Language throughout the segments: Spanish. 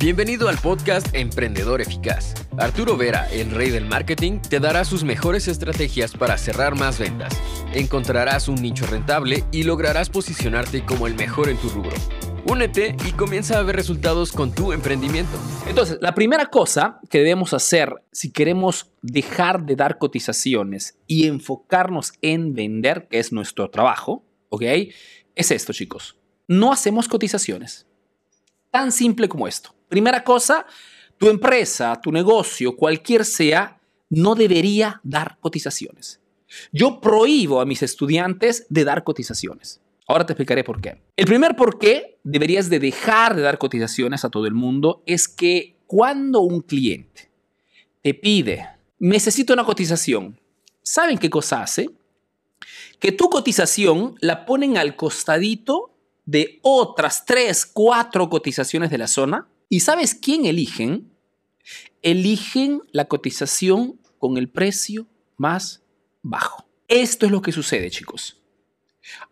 Bienvenido al podcast Emprendedor Eficaz. Arturo Vera, el rey del marketing, te dará sus mejores estrategias para cerrar más ventas. Encontrarás un nicho rentable y lograrás posicionarte como el mejor en tu rubro. Únete y comienza a ver resultados con tu emprendimiento. Entonces, la primera cosa que debemos hacer si queremos dejar de dar cotizaciones y enfocarnos en vender, que es nuestro trabajo, ¿ok? Es esto, chicos. No hacemos cotizaciones. Tan simple como esto. Primera cosa, tu empresa, tu negocio, cualquier sea, no debería dar cotizaciones. Yo prohíbo a mis estudiantes de dar cotizaciones. Ahora te explicaré por qué. El primer por qué deberías de dejar de dar cotizaciones a todo el mundo es que cuando un cliente te pide, necesito una cotización, ¿saben qué cosa hace? Que tu cotización la ponen al costadito de otras tres, cuatro cotizaciones de la zona ¿Y sabes quién eligen? Eligen la cotización con el precio más bajo. Esto es lo que sucede, chicos.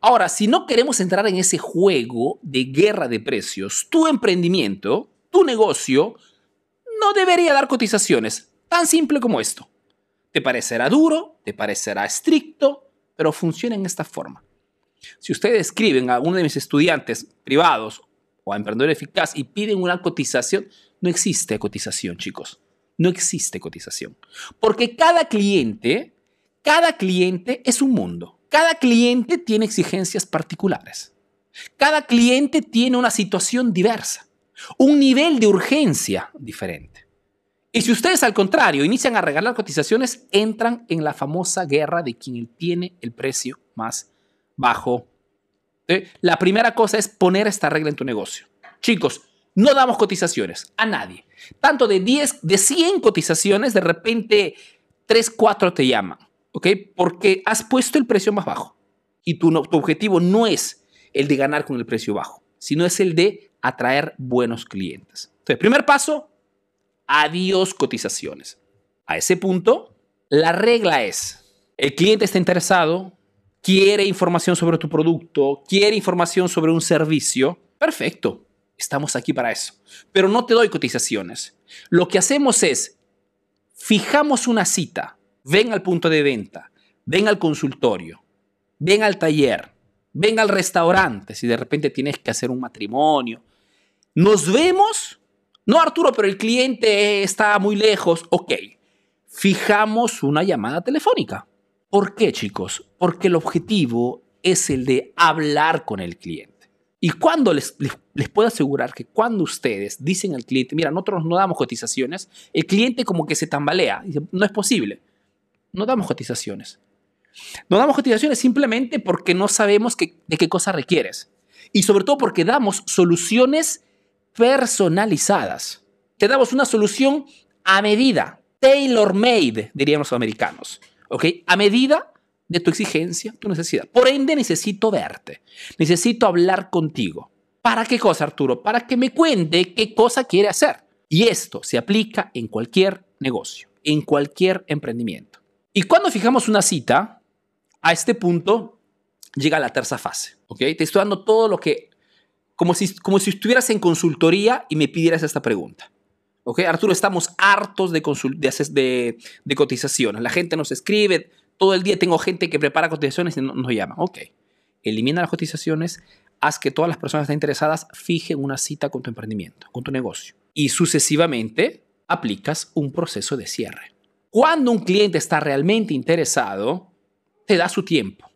Ahora, si no queremos entrar en ese juego de guerra de precios, tu emprendimiento, tu negocio, no debería dar cotizaciones. Tan simple como esto. Te parecerá duro, te parecerá estricto, pero funciona en esta forma. Si ustedes escriben a uno de mis estudiantes privados o a emprendedor eficaz y piden una cotización, no existe cotización, chicos. No existe cotización. Porque cada cliente, cada cliente es un mundo. Cada cliente tiene exigencias particulares. Cada cliente tiene una situación diversa, un nivel de urgencia diferente. Y si ustedes al contrario inician a regalar cotizaciones, entran en la famosa guerra de quien tiene el precio más bajo la primera cosa es poner esta regla en tu negocio. Chicos, no damos cotizaciones a nadie. Tanto de 10, de 100 cotizaciones, de repente 3, 4 te llaman, ¿ok? Porque has puesto el precio más bajo. Y tu, tu objetivo no es el de ganar con el precio bajo, sino es el de atraer buenos clientes. Entonces, primer paso, adiós cotizaciones. A ese punto, la regla es, el cliente está interesado, quiere información sobre tu producto, quiere información sobre un servicio, perfecto, estamos aquí para eso. Pero no te doy cotizaciones. Lo que hacemos es, fijamos una cita, ven al punto de venta, ven al consultorio, ven al taller, ven al restaurante, si de repente tienes que hacer un matrimonio. Nos vemos. No, Arturo, pero el cliente está muy lejos. Ok, fijamos una llamada telefónica. ¿Por qué, chicos? Porque el objetivo es el de hablar con el cliente. Y cuando les, les, puedo asegurar que cuando ustedes dicen al cliente, mira, nosotros no damos cotizaciones, el cliente como que se tambalea. Dice, no es posible. No damos cotizaciones. No damos cotizaciones simplemente porque no sabemos de qué cosa requieres. Y sobre todo porque damos soluciones personalizadas. Te damos una solución a medida, tailor-made, dirían los americanos. ¿Ok? A medida de tu exigencia, tu necesidad. Por ende, necesito verte, necesito hablar contigo. ¿Para qué cosa, Arturo? Para que me cuente qué cosa quiere hacer. Y esto se aplica en cualquier negocio, en cualquier emprendimiento. Y cuando fijamos una cita, a este punto llega la tercera fase, ¿ok? Te estoy dando todo lo que, como si, como si estuvieras en consultoría y me pidieras esta pregunta. ¿Ok? Arturo, estamos hartos de, de, de, cotizaciones. La gente nos escribe, todo el día tengo gente que prepara cotizaciones y no, nos llama. Ok, elimina las cotizaciones, haz que todas las personas interesadas fijen una cita con tu emprendimiento, con tu negocio. Y sucesivamente aplicas un proceso de cierre. Cuando un cliente está realmente interesado, te da su tiempo,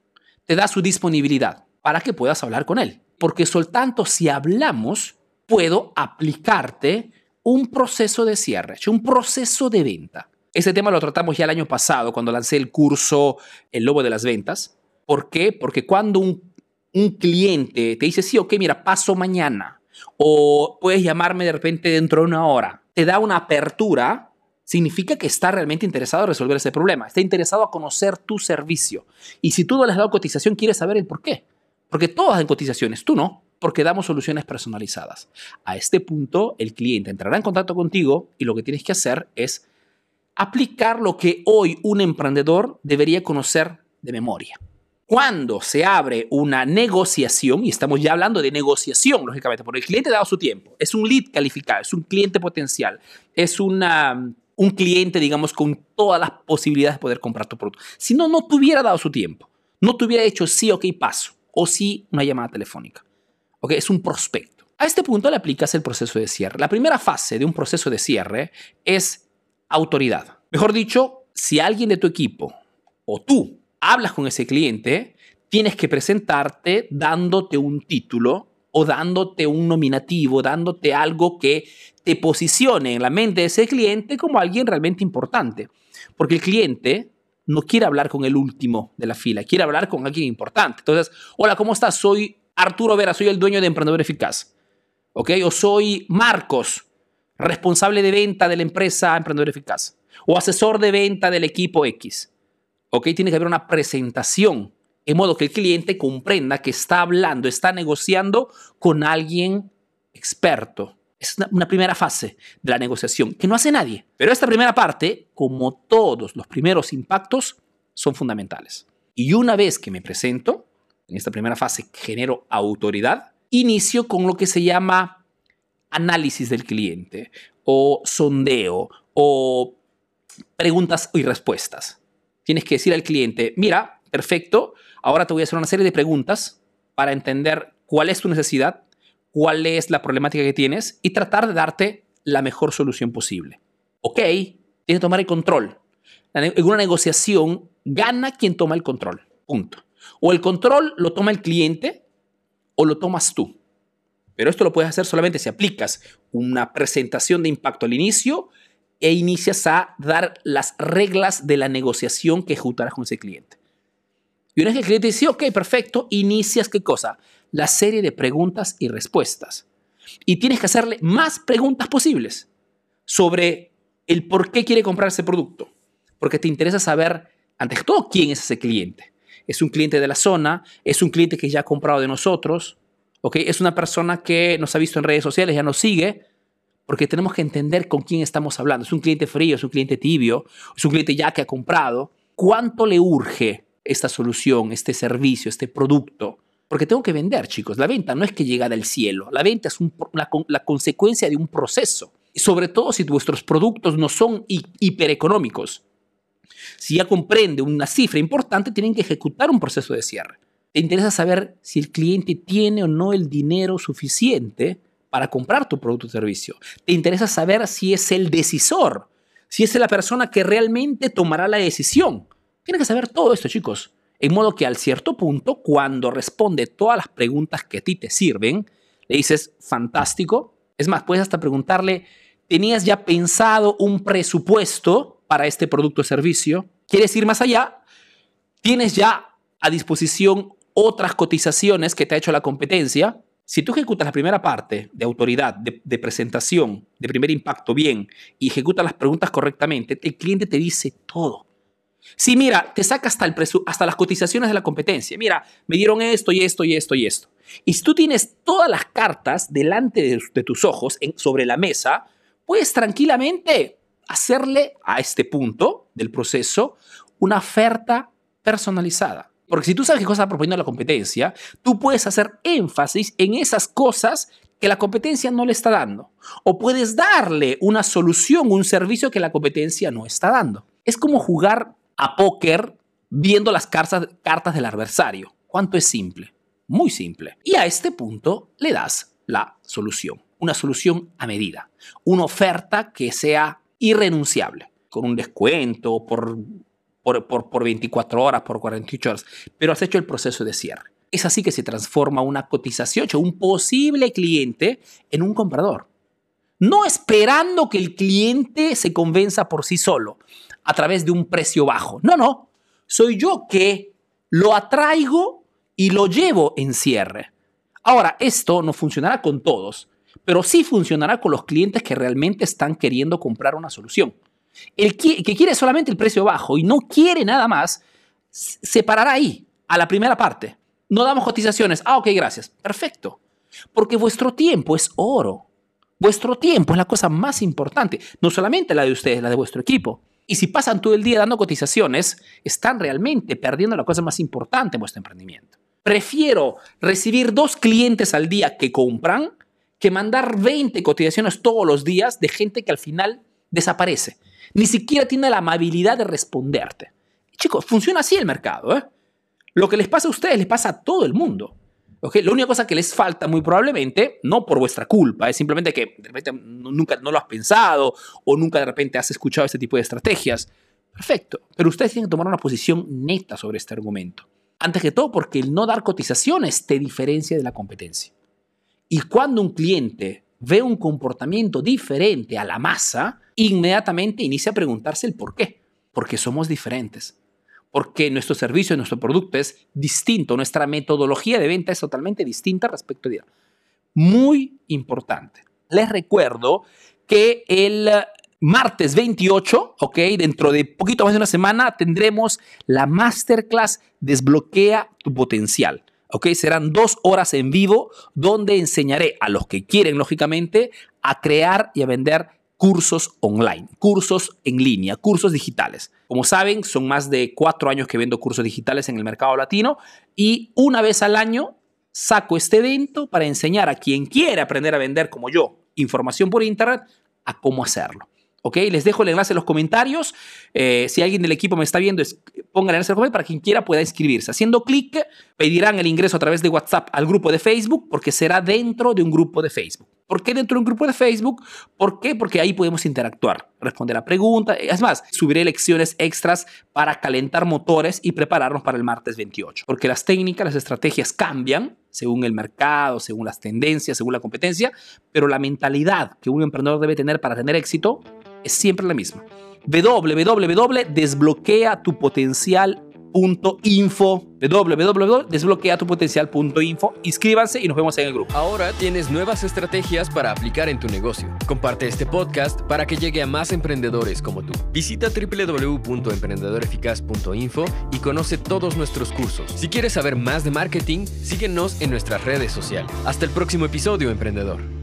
te da su disponibilidad para que puedas hablar con él. Porque soltanto si hablamos, puedo aplicarte un proceso de cierre, un proceso de venta. Ese tema lo tratamos ya el año pasado cuando lancé el curso El Lobo de las Ventas. ¿Por qué? Porque cuando un, un cliente te dice, sí, ok, mira, paso mañana, o puedes llamarme de repente dentro de una hora, te da una apertura, significa que está realmente interesado en resolver ese problema, está interesado a conocer tu servicio. Y si tú no le has dado cotización, quieres saber el por qué. Porque todos hacen cotizaciones, tú no porque damos soluciones personalizadas. A este punto, el cliente entrará en contacto contigo y lo que tienes que hacer es aplicar lo que hoy un emprendedor debería conocer de memoria. cuando se abre una negociación, y estamos ya hablando de negociación, lógicamente, porque el cliente ha dado su tiempo, es un lead calificado, es un cliente potencial, es una, un cliente, digamos, con todas las posibilidades de poder comprar tu producto. Si no, no te hubiera dado su tiempo, no te hubiera hecho sí, ok, paso, o sí, una llamada telefónica. ¿Ok? Es un prospecto. A este punto le aplicas el proceso de cierre. La primera fase de un proceso de cierre es autoridad. Mejor dicho, si alguien de tu equipo o tú hablas con ese cliente, tienes que presentarte dándote un título o dándote un nominativo, dándote algo que te posicione en la mente de ese cliente como alguien realmente importante. Porque el cliente no quiere hablar con el último de la fila, quiere hablar con alguien importante. Entonces, hola, ¿cómo estás? Soy Arturo Vera, soy el dueño de Emprendedor Eficaz. ¿Ok? O soy Marcos, responsable de venta de la empresa Emprendedor Eficaz. O asesor de venta del equipo X. ¿ok? Tiene que haber una presentación, en modo que el cliente comprenda que está hablando, está negociando con alguien experto. Es una, primera fase de la negociación que no hace nadie. Pero esta primera parte, como todos los primeros impactos, son fundamentales. Y una vez que me presento, en esta primera fase genero autoridad, inicio con lo que se llama análisis del cliente o sondeo o preguntas y respuestas tienes que decir al cliente, mira, perfecto, ahora te voy a hacer una serie de preguntas para entender cuál es tu necesidad, cuál es la problemática que tienes y tratar de darte la mejor solución posible. Ok, tienes que tomar el control. En una negociación gana quien toma el control. Punto. O el control lo toma el cliente o lo tomas tú. Pero esto lo puedes hacer solamente si aplicas una presentación de impacto al inicio e inicias a dar las reglas de la negociación que ejecutarás con ese cliente. Y una vez que el cliente dice, ok, perfecto, inicias qué cosa? La serie de preguntas y respuestas. Y tienes que hacerle más preguntas posibles sobre el por qué quiere comprar ese producto. Porque te interesa saber, antes todo, quién es ese cliente. ¿Es un cliente de la zona? ¿Es un cliente que ya ha comprado de nosotros? ¿Ok? ¿Es una persona que nos ha visto en redes sociales, ya nos sigue? porque tenemos que entender con quién estamos hablando. ¿Es un cliente frío? ¿Es un cliente tibio? ¿Es un cliente ya que ha comprado? ¿Cuánto le urge esta solución, este servicio, este producto? Porque tengo que vender, chicos. La venta no es que llega del cielo. La venta es la, consecuencia de un proceso. Sobre todo si vuestros productos no son hipereconómicos. Si ya comprende una cifra importante, tienen que ejecutar un proceso de cierre. Te interesa saber si el cliente tiene o no el dinero suficiente para comprar tu producto o servicio. Te interesa saber si es el decisor, si es la persona que realmente tomará la decisión. Tienes que saber todo esto, chicos. En modo que al cierto punto, cuando responde todas las preguntas que a ti te sirven, le dices, fantástico. Es más, puedes hasta preguntarle, ¿tenías ya pensado un presupuesto para este producto o servicio? ¿Quieres ir más allá? ¿Tienes ya a disposición otras cotizaciones que te ha hecho la competencia? Si tú ejecutas la primera parte de autoridad, de, presentación, de primer impacto bien y ejecutas las preguntas correctamente, el cliente te dice todo. Sí, mira, te saca hasta, el hasta las cotizaciones de la competencia. Mira, me dieron esto y esto y esto y esto. Y si tú tienes todas las cartas delante de, tus ojos sobre la mesa, puedes tranquilamente hacerle a este punto del proceso una oferta personalizada. Porque si tú sabes qué cosa está proponiendo la competencia, tú puedes hacer énfasis en esas cosas que la competencia no le está dando. O puedes darle una solución, un servicio que la competencia no está dando. Es como jugar a póker viendo las cartas, cartas del adversario. ¿Cuánto es simple? Muy simple. Y a este punto le das la solución. Una solución a medida. Una oferta que sea irrenunciable. Con un descuento, por por, por, 24 horas, por 48 horas, pero has hecho el proceso de cierre. Es así que se transforma una cotización, un posible cliente, en un comprador. No esperando que el cliente se convenza por sí solo a través de un precio bajo. No, no. Soy yo que lo atraigo y lo llevo en cierre. Ahora, esto no funcionará con todos, pero sí funcionará con los clientes que realmente están queriendo comprar una solución. El que, quiere solamente el precio bajo y no quiere nada más, se parará ahí, a la primera parte. No damos cotizaciones. Ah, ok, gracias. Perfecto. Porque vuestro tiempo es oro. Vuestro tiempo es la cosa más importante. No solamente la de ustedes, la de vuestro equipo. Y si pasan todo el día dando cotizaciones, están realmente perdiendo la cosa más importante en vuestro emprendimiento. Prefiero recibir dos clientes al día que compran que mandar 20 cotizaciones todos los días de gente que al final desaparece. Ni siquiera tiene la amabilidad de responderte. Chicos, funciona así el mercado. ¿eh? Lo que les pasa a ustedes les pasa a todo el mundo. ¿okay? La única cosa que les falta muy probablemente, no por vuestra culpa, es simplemente que de nunca no lo has pensado o nunca de repente has escuchado este tipo de estrategias. Perfecto, pero ustedes tienen que tomar una posición neta sobre este argumento. Antes que todo porque el no dar cotizaciones te diferencia de la competencia. Y cuando un cliente ve un comportamiento diferente a la masa, inmediatamente inicia a preguntarse el por qué. Porque somos diferentes. Porque nuestro servicio, nuestro producto es distinto. Nuestra metodología de venta es totalmente distinta respecto a... Muy importante. Les recuerdo que el martes 28, ok, dentro de poquito más de una semana, tendremos la masterclass Desbloquea tu potencial. ¿Ok? Serán dos horas en vivo donde enseñaré a los que quieren, lógicamente, a crear y a vender cursos online, cursos en línea, cursos digitales. Como saben, son más de cuatro años que vendo cursos digitales en el mercado latino y una vez al año saco este evento para enseñar a quien quiere aprender a vender como yo información por internet a cómo hacerlo. ¿Ok? Les dejo el enlace en los comentarios. Eh, si alguien del equipo me está viendo, es, pongan el enlace en los comentarios para quien quiera pueda inscribirse. Haciendo clic, pedirán el ingreso a través de WhatsApp al grupo de Facebook porque será dentro de un grupo de Facebook. ¿Por qué dentro de un grupo de Facebook? ¿Por qué? Porque ahí podemos interactuar, responder a preguntas. Es más, subiré lecciones extras para calentar motores y prepararnos para el martes 28. Porque las técnicas, las estrategias cambian según el mercado, según las tendencias, según la competencia, pero la mentalidad que un emprendedor debe tener para tener éxito es siempre la misma. www.desbloqueatupotencial.info www.desbloqueatupotencial.info Inscríbanse y nos vemos en el grupo. Ahora tienes nuevas estrategias para aplicar en tu negocio. Comparte este podcast para que llegue a más emprendedores como tú. Visita www.emprendedoreficaz.info y conoce todos nuestros cursos. Si quieres saber más de marketing, síguenos en nuestras redes sociales. Hasta el próximo episodio, emprendedor.